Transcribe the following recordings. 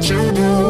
But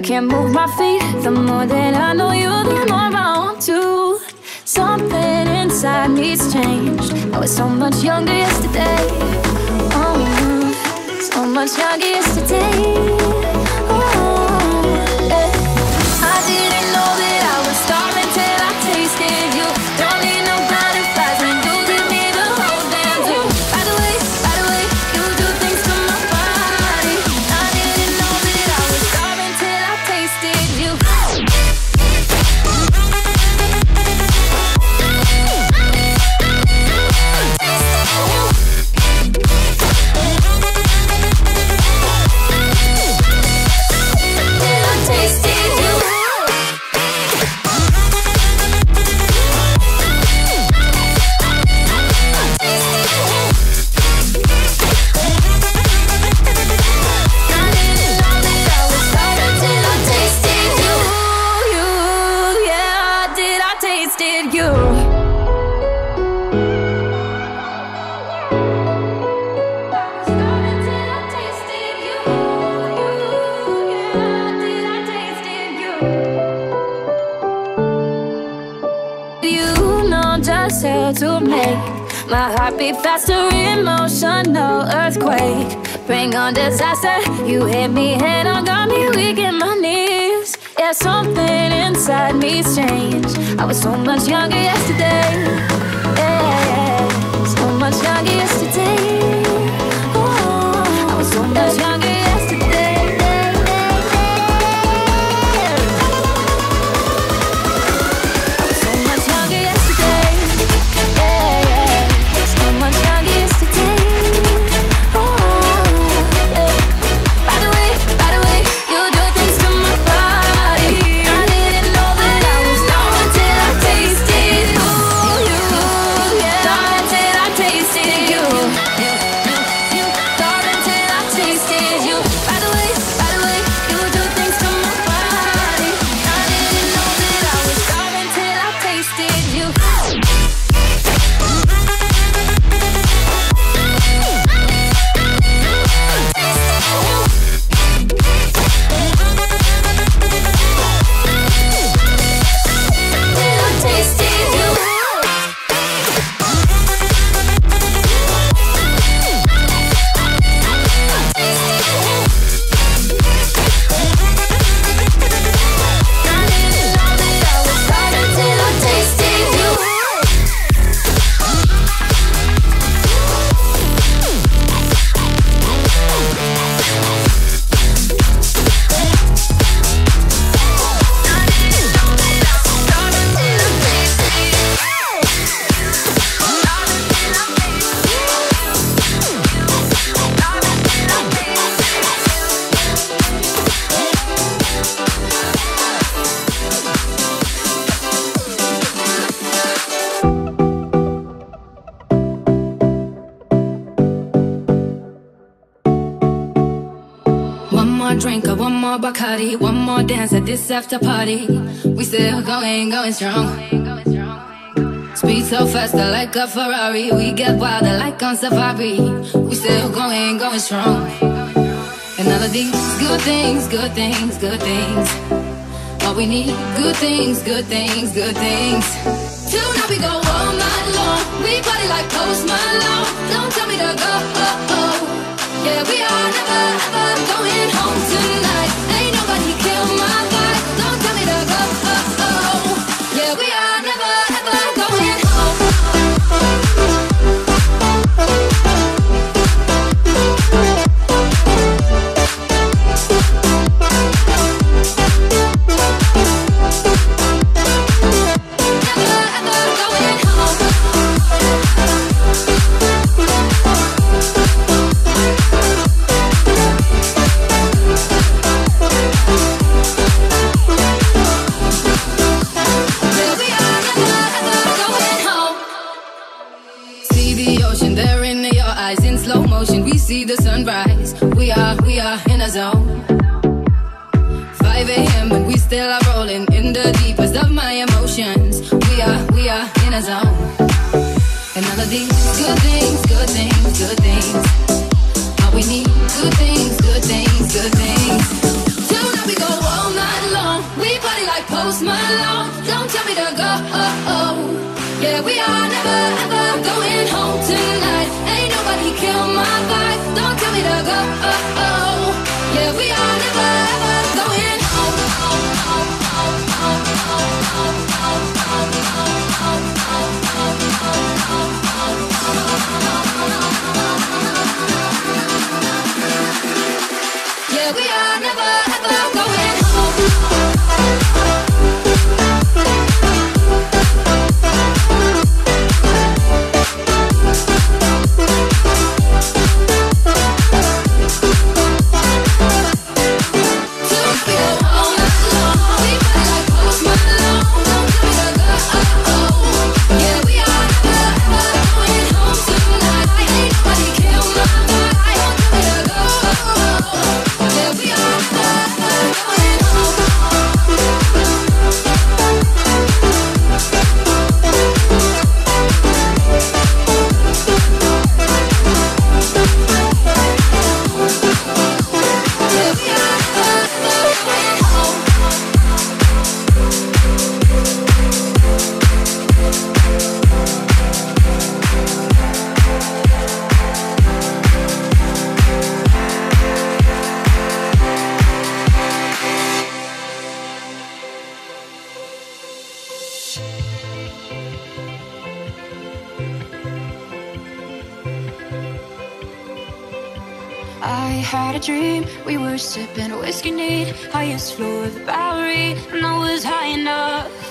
I can't move my feet. The more that I know you, the more I want to. Something inside needs changed. I was so much younger yesterday. Oh, so much younger yesterday. Disaster. You hit me head on, got me weak in my knees. Yeah, something inside me's changed. I was so much younger yesterday. Yeah, so much younger yesterday. after party. We still going, going strong. Speed so fast, like a Ferrari. We get wilder like on safari. We still going, going strong. And all of these good things, good things, good things. All we need, good things, good things, good things. Till now we go all night long. We party like Post Malone. never, ever going home to. sipping whiskey neat, highest floor of the Bowery, and I was high enough.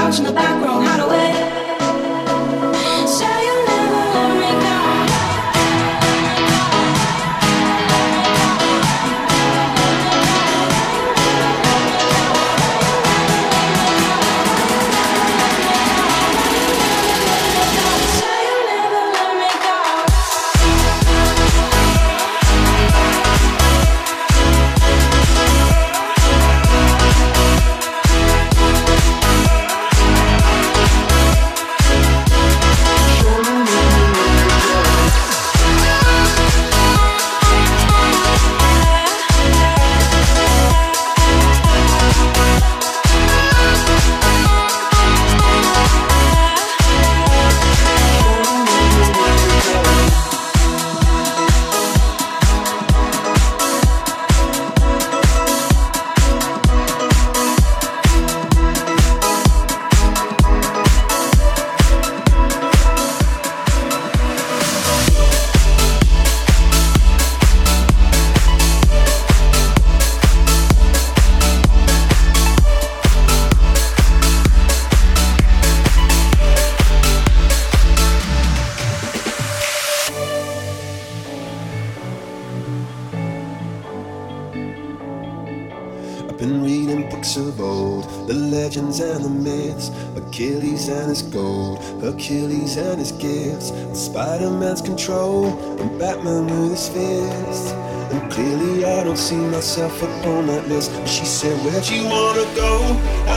Couch in the back legends and the myths, Achilles and his gold, Hercules and his gifts, Spider Man's control, and Batman with his fists. And clearly I don't see myself upon that list. She said, Where'd you wanna go?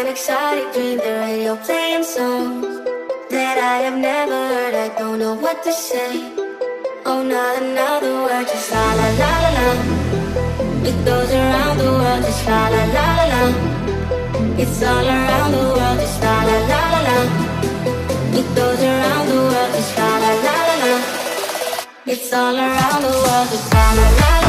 An exotic dream, the radio playing songs that I have never heard. I don't know what to say. Oh, not another word, just la la la la la. It goes around the world, just la la la la la. It's all around the world, just la la la la la. It goes around the world, just la la la la la. It's all around the world, just la la la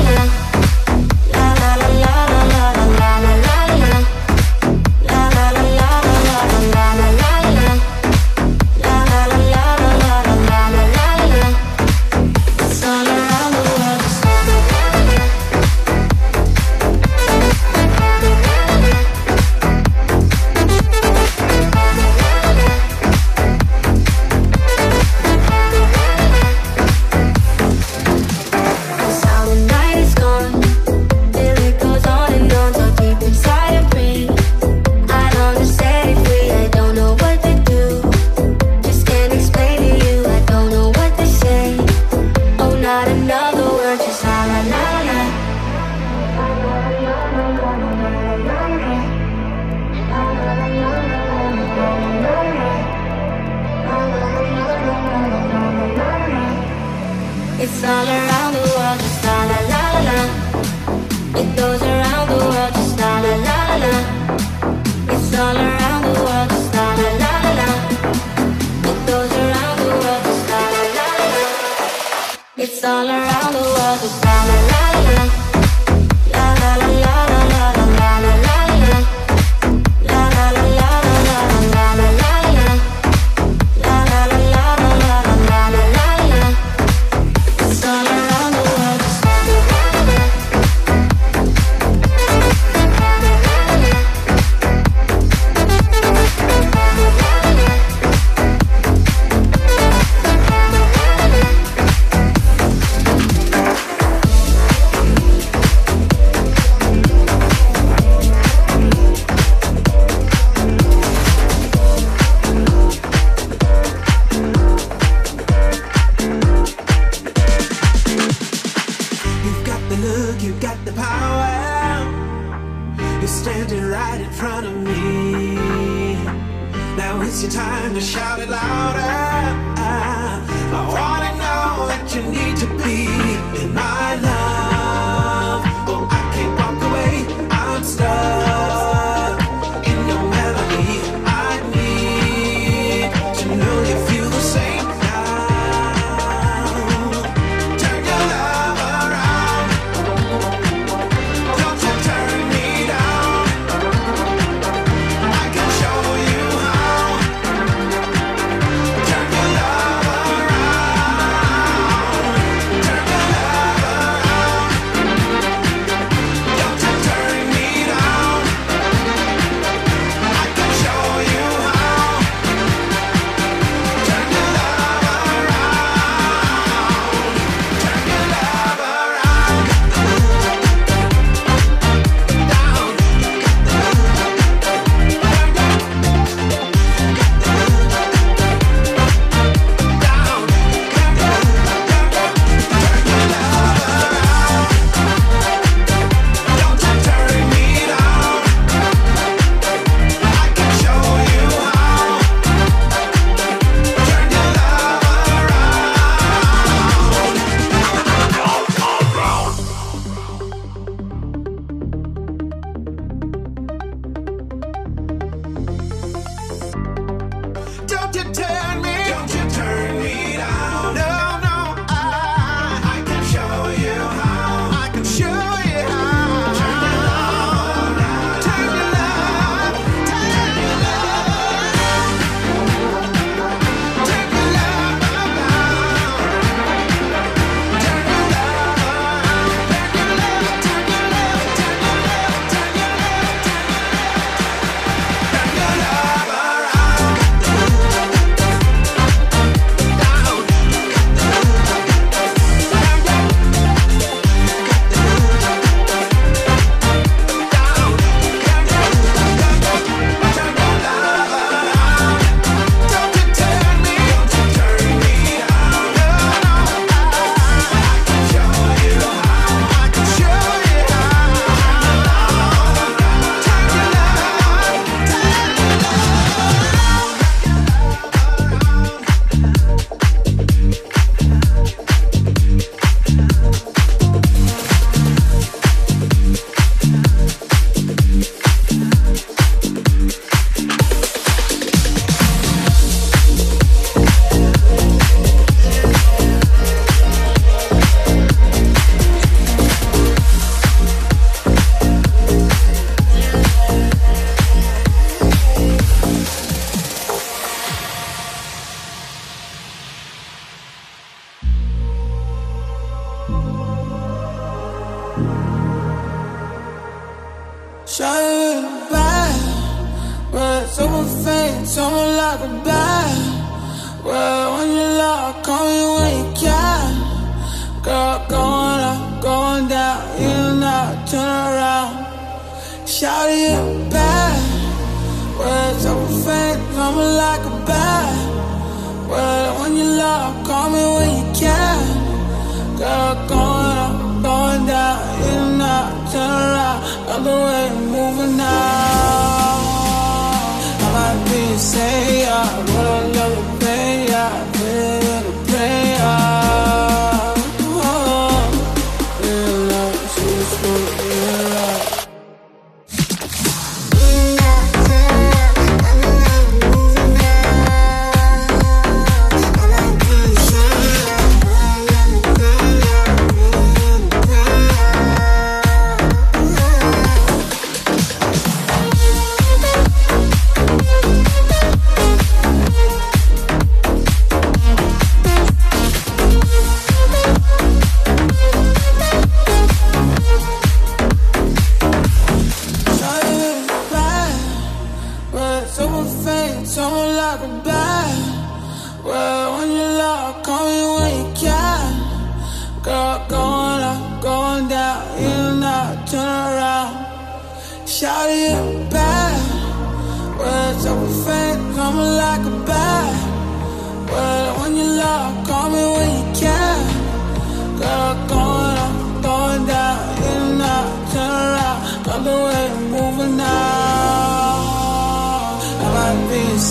all around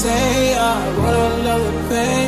say I I love to pay